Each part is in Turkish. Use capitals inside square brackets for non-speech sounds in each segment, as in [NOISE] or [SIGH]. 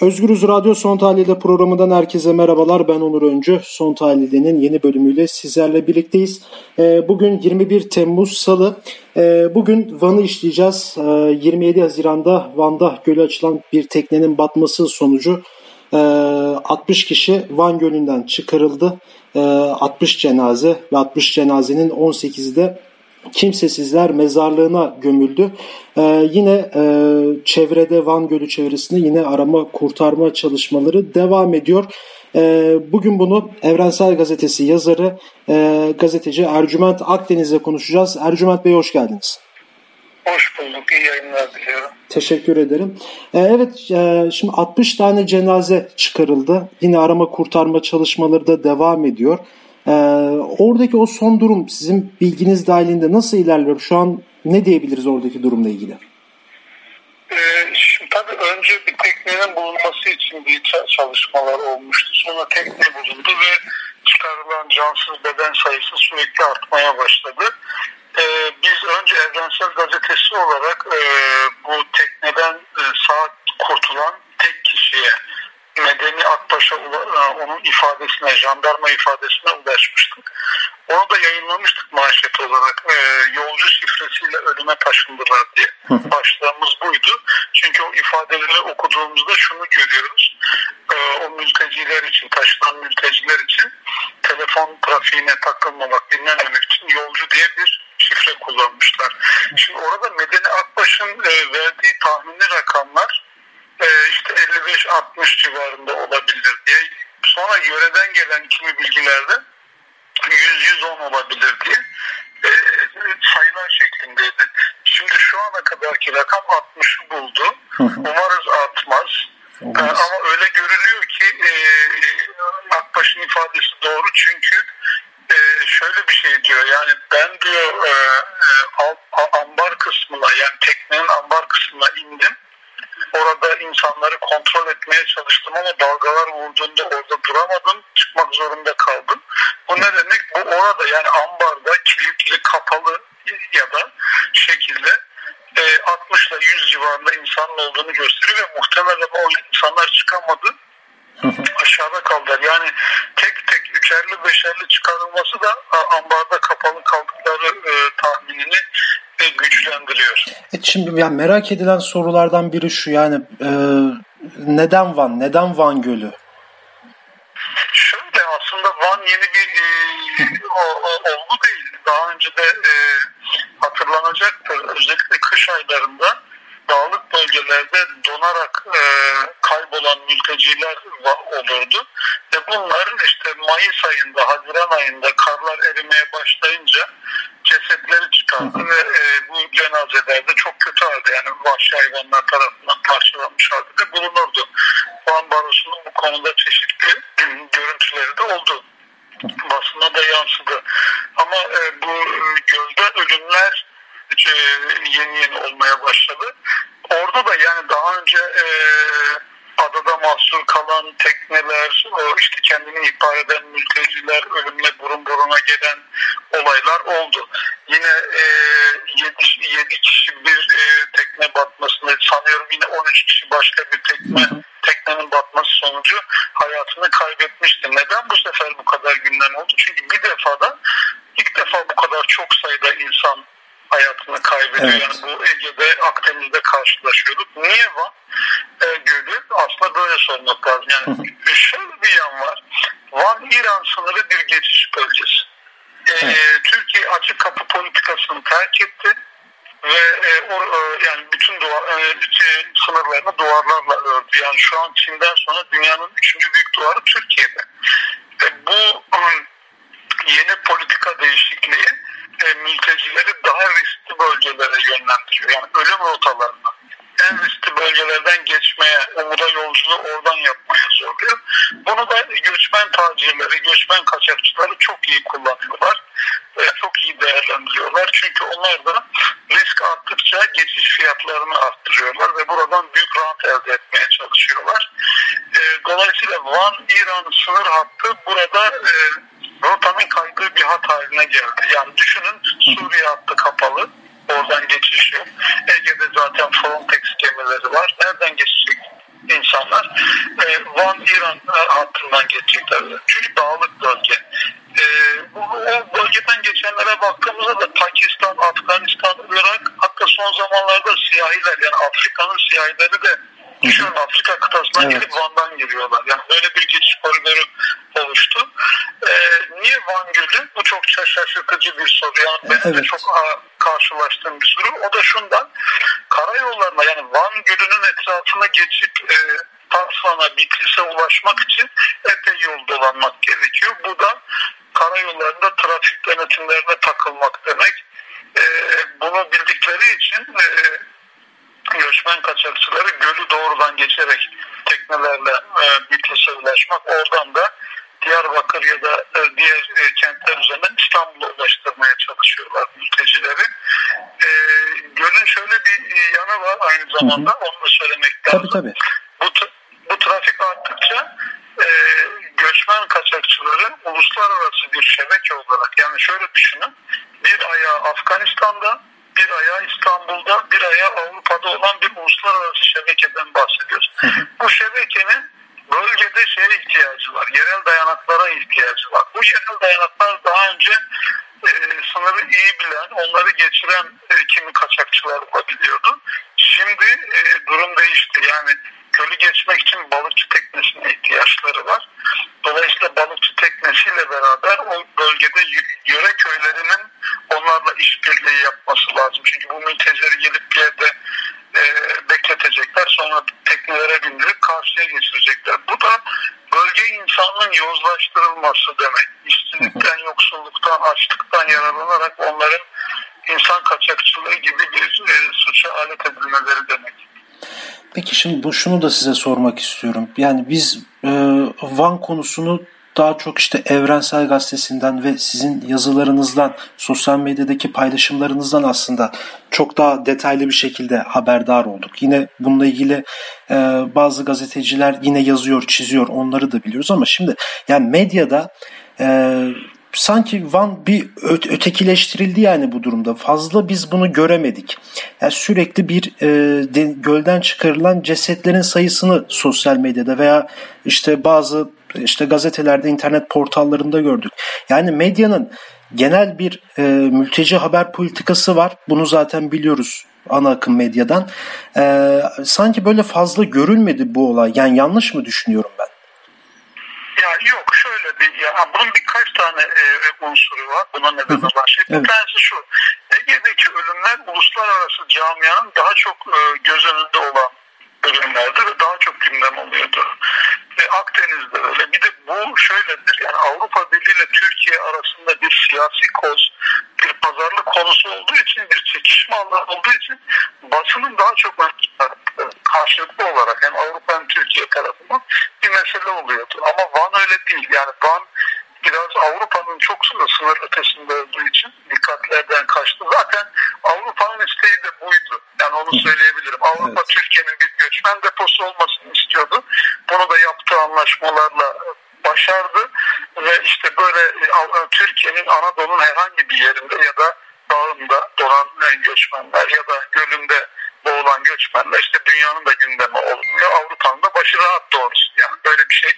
Özgürüz Radyo Son Tahlil'de programından herkese merhabalar. Ben Onur Öncü. Son Tahlil'de'nin yeni bölümüyle sizlerle birlikteyiz. Ee, bugün 21 Temmuz Salı. Ee, bugün Van'ı işleyeceğiz. 27 ee, Haziran'da Van'da gölü açılan bir teknenin batması sonucu 60 kişi Van Gölü'nden çıkarıldı. 60 cenaze ve 60 cenazenin 18'i de kimsesizler mezarlığına gömüldü. Ee, yine e, çevrede Van Gölü çevresinde yine arama kurtarma çalışmaları devam ediyor. Ee, bugün bunu Evrensel Gazetesi yazarı e, gazeteci Ercüment Akdeniz'le konuşacağız. Ercüment Bey hoş geldiniz. Hoş bulduk. İyi yayınlar diliyorum. Teşekkür ederim. Ee, evet e, şimdi 60 tane cenaze çıkarıldı. Yine arama kurtarma çalışmaları da devam ediyor. Ee, oradaki o son durum sizin bilginiz dahilinde nasıl ilerliyor? Şu an ne diyebiliriz oradaki durumla ilgili? Ee, şimdi tabii önce bir teknenin bulunması için bir çalışmalar olmuştu. Sonra tekne bulundu ve çıkarılan cansız beden sayısı sürekli artmaya başladı. Ee, biz önce Evrensel Gazetesi olarak e, bu tekneden e, sağ kurtulan Medeni Aktaş'a e, onun ifadesine, jandarma ifadesine ulaşmıştık. Onu da yayınlamıştık manşet olarak. E, yolcu şifresiyle ölüme taşındılar diye. Başlığımız buydu. Çünkü o ifadeleri okuduğumuzda şunu görüyoruz. E, o mülteciler için, taşınan mülteciler için telefon trafiğine takılmamak, dinlenmemek için yolcu diye bir şifre kullanmışlar. Şimdi orada Medeni Akbaş'ın e, verdiği tahmini rakamlar e, işte 55-60 civarında olabilir diye. Sonra yöreden gelen kimi bilgilerde 100-110 olabilir diye e, sayılar şeklindeydi. Şimdi şu ana kadarki rakam 60'ı buldu. Umarız artmaz. E, ama öyle görülüyor ki e, Akbaş'ın ifadesi doğru çünkü e, şöyle bir şey diyor yani ben diyor e, e, ambar kısmına yani teknenin ambar kısmına indim Orada insanları kontrol etmeye çalıştım ama dalgalar vurduğunda orada duramadım. Çıkmak zorunda kaldım. Bu ne demek? Bu orada yani ambarda kilitli kapalı ya da şekilde 60 ile 100 civarında insanın olduğunu gösteriyor ve muhtemelen o insanlar çıkamadı. [LAUGHS] aşağıda kaldılar. Yani tek tek üçerli beşerli çıkarılması da ambarda kapalı kaldıkları e, tahminini ve güçlendiriyor. Evet, şimdi yani merak edilen sorulardan biri şu yani e, neden Van? Neden Van Gölü? Şöyle aslında Van yeni bir e, olgu değil. Daha önce de e, hatırlanacaktır. Özellikle kış aylarında dağlık bölgelerde donarak e, kaybolan mülteciler olurdu. Ve bunların işte Mayıs ayında, Haziran ayında karlar erimeye başlayınca cesetleri çıkardı ve e, bu cenazelerde çok kötü halde yani vahşi hayvanlar tarafından parçalanmış halde de bulunurdu. Van Barosu'nun bu konuda çeşitli [CLEARS THROAT] görüntüleri de oldu. Basına da yansıdı. Ama e, bu e, gölde ölümler e, yeni yeni olmaya başladı. Orada da yani daha önce e, mahsur kalan tekneler, o işte kendini ihbar eden mülteciler, ölümle burun buruna gelen olaylar oldu. Yine e, 7, 7 kişi bir e, tekne batmasında sanıyorum yine 13 kişi başka bir tekne teknenin batması sonucu hayatını kaybetmişti. Neden bu sefer bu kadar gündem oldu? Çünkü bir defada ilk defa bu kadar çok sayıda insan hayatını kaybediyor. Evet. Yani bu Ege'de, Akdeniz'de karşılaşıyorduk. Niye Van e, Gölü? Aslında böyle sormak lazım. Yani şöyle bir yan var. Van İran sınırı bir geçiş bölgesi. E, Türkiye açık kapı politikasını terk etti ve e, o, e, yani bütün duvar, e, şey, sınırlarını duvarlarla ördü. Yani şu an Çin'den sonra dünyanın üçüncü büyük duvarı Türkiye'de. E, bu um, yeni politika değişikliği e, mültecileri daha riskli bölgelere yönlendiriyor. Yani ölüm rotalarına en riskli bölgelerden geçmeye, umuda yolculuğu oradan yapmaya zorluyor. Bunu da göçmen tacirleri, göçmen kaçakçıları çok iyi kullanıyorlar. ve çok iyi değerlendiriyorlar. Çünkü onlar da risk arttıkça geçiş fiyatlarını arttırıyorlar ve buradan büyük rant elde etmeye çalışıyorlar. E, dolayısıyla Van-İran sınır hattı burada e, rotanın kaydığı bir hat haline geldi. Yani düşünün Suriye hattı kapalı. Oradan geçiş yok. Ege'de zaten Frontex gemileri var. Nereden geçecek insanlar e, Van İran hattından geçecekler. Çünkü dağlık bölge. E, bu, o bölgeden geçenlere baktığımızda da Pakistan, Afganistan, Irak hatta son zamanlarda siyahiler yani Afrika'nın siyahileri de Düşünün Afrika kıtasına evet. gelip Van'dan giriyorlar. Yani böyle bir geçiş koridoru oluştu. Ee, niye Van Gölü? Bu çok şaşırtıcı bir soru. Yani benim evet. de çok karşılaştığım bir soru. O da şundan. Karayollarına yani Van Gölü'nün etrafına geçip e, Tarfan'a, Bitlis'e ulaşmak için epey yol dolanmak gerekiyor. Bu da karayollarında trafik denetimlerine takılmak demek. E, bunu bildikleri için e, göçmen kaçakçıları gölü doğrudan geçerek teknelerle e, Bitlis'e ulaşmak oradan da Diyarbakır ya da e, diğer e, kentler üzerinden İstanbul'a ulaştırmaya çalışıyorlar mültecileri. E, gölün şöyle bir e, yanı var aynı zamanda hı hı. onu da söylemek lazım. Tabii tabii. Bu, bu trafik arttıkça e, göçmen kaçakçıları uluslararası bir şebeke olarak yani şöyle düşünün bir ayağı Afganistan'da bir ayağı İstanbul'da, bir ayağı Avrupa'da olan bir uluslararası şebekeden bahsediyoruz. Bu şebekenin bölgede şeye ihtiyacı var, yerel dayanaklara ihtiyacı var. Bu yerel dayanaklar daha önce e, sınırı iyi bilen, onları geçiren e, kimi kaçakçılar olabiliyordu. Şimdi e, durum değişti. Yani gölü geçmek için balıkçı teknesine ihtiyaçları var. Dolayısıyla balıkçı teknesiyle beraber o bölgede yöre köylerinin onlarla işbirliği yapması lazım. Çünkü bu mültecileri gelip bir yerde e, bekletecekler. Sonra teknelere bindirip karşıya geçirecekler. Bu da bölge insanının yozlaştırılması demek. İşsizlikten, yoksulluktan, açlıktan yararlanarak onların insan kaçakçılığı gibi bir e, suça alet edilmeleri demek. Peki şimdi bu şunu da size sormak istiyorum. Yani biz e, Van konusunu daha çok işte Evrensel Gazetesi'nden ve sizin yazılarınızdan, sosyal medyadaki paylaşımlarınızdan aslında çok daha detaylı bir şekilde haberdar olduk. Yine bununla ilgili e, bazı gazeteciler yine yazıyor, çiziyor, onları da biliyoruz ama şimdi yani medyada e, sanki Van bir ötekileştirildi yani bu durumda. Fazla biz bunu göremedik. Yani sürekli bir e, de, gölden çıkarılan cesetlerin sayısını sosyal medyada veya işte bazı işte gazetelerde, internet portallarında gördük. Yani medyanın genel bir e, mülteci haber politikası var. Bunu zaten biliyoruz ana akım medyadan. E, sanki böyle fazla görülmedi bu olay. Yani yanlış mı düşünüyorum ben? Ya yok şöyle bir ya bunun birkaç tane e, unsuru var. Buna neden olan şey. Evet. Bir tanesi şu. Ege'deki ölümler uluslararası camianın daha çok e, göz önünde olan bölümlerde ve daha çok gündem oluyordu. Ve Akdeniz'de öyle. Bir de bu şöyledir. Yani Avrupa Birliği ile Türkiye arasında bir siyasi koz, bir pazarlık konusu olduğu için, bir çekişme alanı olduğu için basının daha çok karşılıklı olarak hem Avrupa hem Türkiye tarafından bir mesele oluyordu. Ama Van öyle değil. Yani Van biraz Avrupa'nın çok sınır ötesinde olduğu için dikkatlerden kaçtı. Zaten Avrupa'nın isteği de buydu. Yani onu söyleyebilirim. Avrupa evet. Türkiye'nin bir göçmen deposu olmasını istiyordu. Bunu da yaptığı anlaşmalarla başardı ve işte böyle e, Türkiye'nin Anadolu'nun herhangi bir yerinde ya da dağında dolan göçmenler ya da gölünde boğulan göçmenler işte dünyanın da gündemi olmuyor. Avrupa'nın da başı rahat doğrusu. Yani böyle bir şey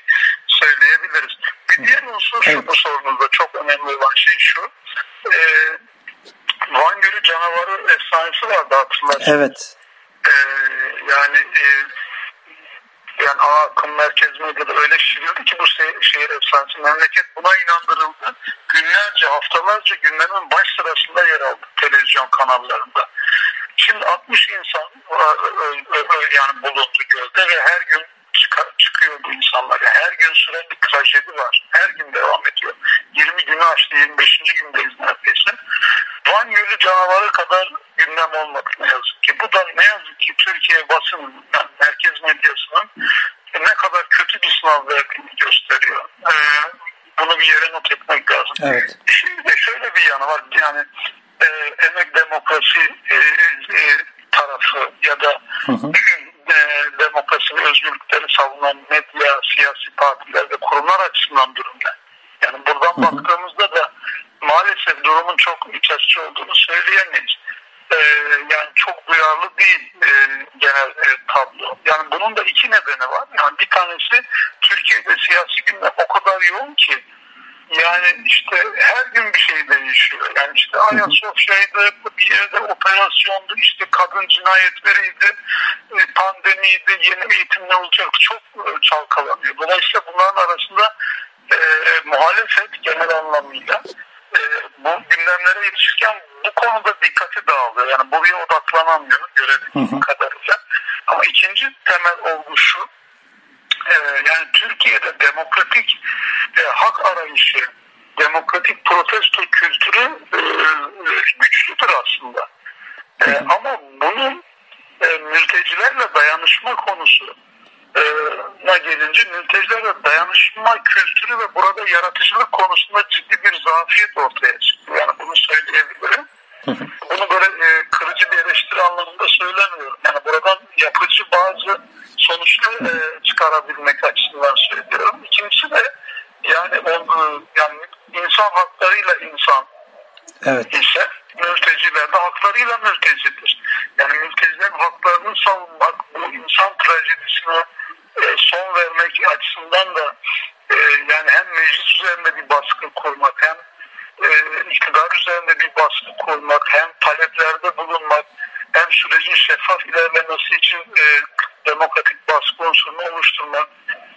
söyleyebiliriz. Bir diğer unsur şu bu sorunuzda çok önemli olan şey şu. E, Van Gölü canavarı efsanesi vardı hatırlarsınız. Evet. E, yani e, yani ana akım merkez medyada öyle şişirildi ki bu şehir efsanesi memleket buna inandırıldı. Günlerce haftalarca günlerin baş sırasında yer aldı televizyon kanallarında. Şimdi 60 insan yani bulundu gölde ve her gün çıkıyor bu insanlar. Yani her gün süren bir trajedi var. Her gün devam ediyor. 20 günü aştı, 25. gündeyiz neredeyse. Van Gölü canavarı kadar gündem olmadı ne yazık ki. Bu da ne yazık ki Türkiye basının, yani merkez medyasının ne kadar kötü bir sınav verdiğini gösteriyor. Ee, bunu bir yere not etmek lazım. Evet. Şimdi de şöyle bir yanı var. Yani e, emek demokrasi e, e, tarafı ya da hı hı. Özgürlükleri savunan medya, siyasi partiler ve kurumlar açısından durumda. Yani buradan hı hı. baktığımızda da maalesef durumun çok iç açıcı olduğunu söyleyemeyiz. e, yani çok duyarlı değil e, genel e, tablo. Yani bunun da iki nedeni var. Yani bir tanesi Türkiye'de siyasi gündem o kadar yoğun ki yani işte her gün bir şey değişiyor. Yani işte Ayasofya'ydı, bir yerde operasyondu, işte kadın cinayetleriydi, e, pandemiydi, yeni eğitim ne olacak çok e, çalkalanıyor. Dolayısıyla bunların arasında e, muhalefet genel anlamıyla e, bu gündemlere yetişirken bu konuda dikkati dağılıyor. Yani buraya odaklanamıyor görebildiğim kadarıyla. Ama ikinci temel olgu şu, e, yani Türkiye'de demokratik e, hak arayışı, demokratik protesto kültürü e, güçlüdür aslında. E, ama bunun e, mültecilerle dayanışma konusu e, na gelince mültecilerle dayanışma kültürü ve burada yaratıcılık konusunda ciddi bir zafiyet ortaya çıktı. Yani bunu söyleyebilirim. Bunu böyle e, kırıcı bir eleştiri anlamında söylemiyorum. Yani buradan yapıcı bazı sonuçlar e, çıkarabilmek açısından söylüyorum. İkincisi de yani on, yani insan haklarıyla insan evet. ise mülteciler de haklarıyla mültecidir. Yani mültecilerin haklarını savunmak, bu insan trajedisine e, son vermek açısından da e, yani hem meclis üzerinde bir baskı kurmak hem e, iktidar üzerinde bir baskı kurmak hem taleplerde bulunmak hem sürecin şeffaf ilerlemesi için e, demokratik baskı unsurunu oluşturmak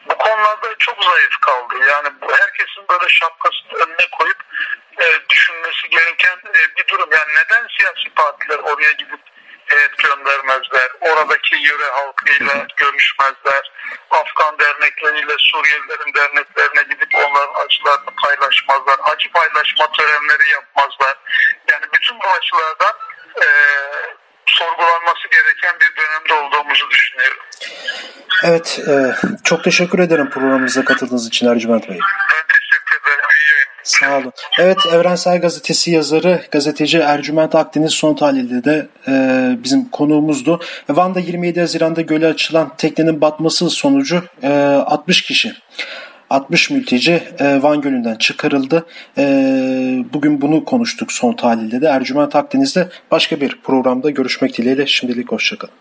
bu konularda çok zayıf kaldı. Yani bu herkesin böyle şapkasını önüne koyup e, düşünmesi gereken e, bir durum. Yani neden siyasi partiler oraya gidip heyet göndermezler, oradaki yöre halkıyla görüşmezler, Afgan dernekleriyle Suriyelilerin derneklerine gidip onların acılarını paylaşmazlar, acı paylaşma törenleri yapmazlar. Yani bütün bu açılardan e, sorgulanması gereken bir dönemde olduğumuzu düşünüyorum. Evet, e, çok teşekkür ederim programımıza katıldığınız için Ercüment Bey. Ben teşekkür ederim. İyi. Sağ olun. Evet, Evrensel Gazetesi yazarı, gazeteci Ercüment Akdeniz son tahlilde de e, bizim konuğumuzdu. Van'da 27 Haziran'da göle açılan teknenin batması sonucu e, 60 kişi 60 mülteci e, Van Gölü'nden çıkarıldı. E, bugün bunu konuştuk son tahlilde de. Ercüment Akdeniz'de başka bir programda görüşmek dileğiyle. Şimdilik hoşçakalın.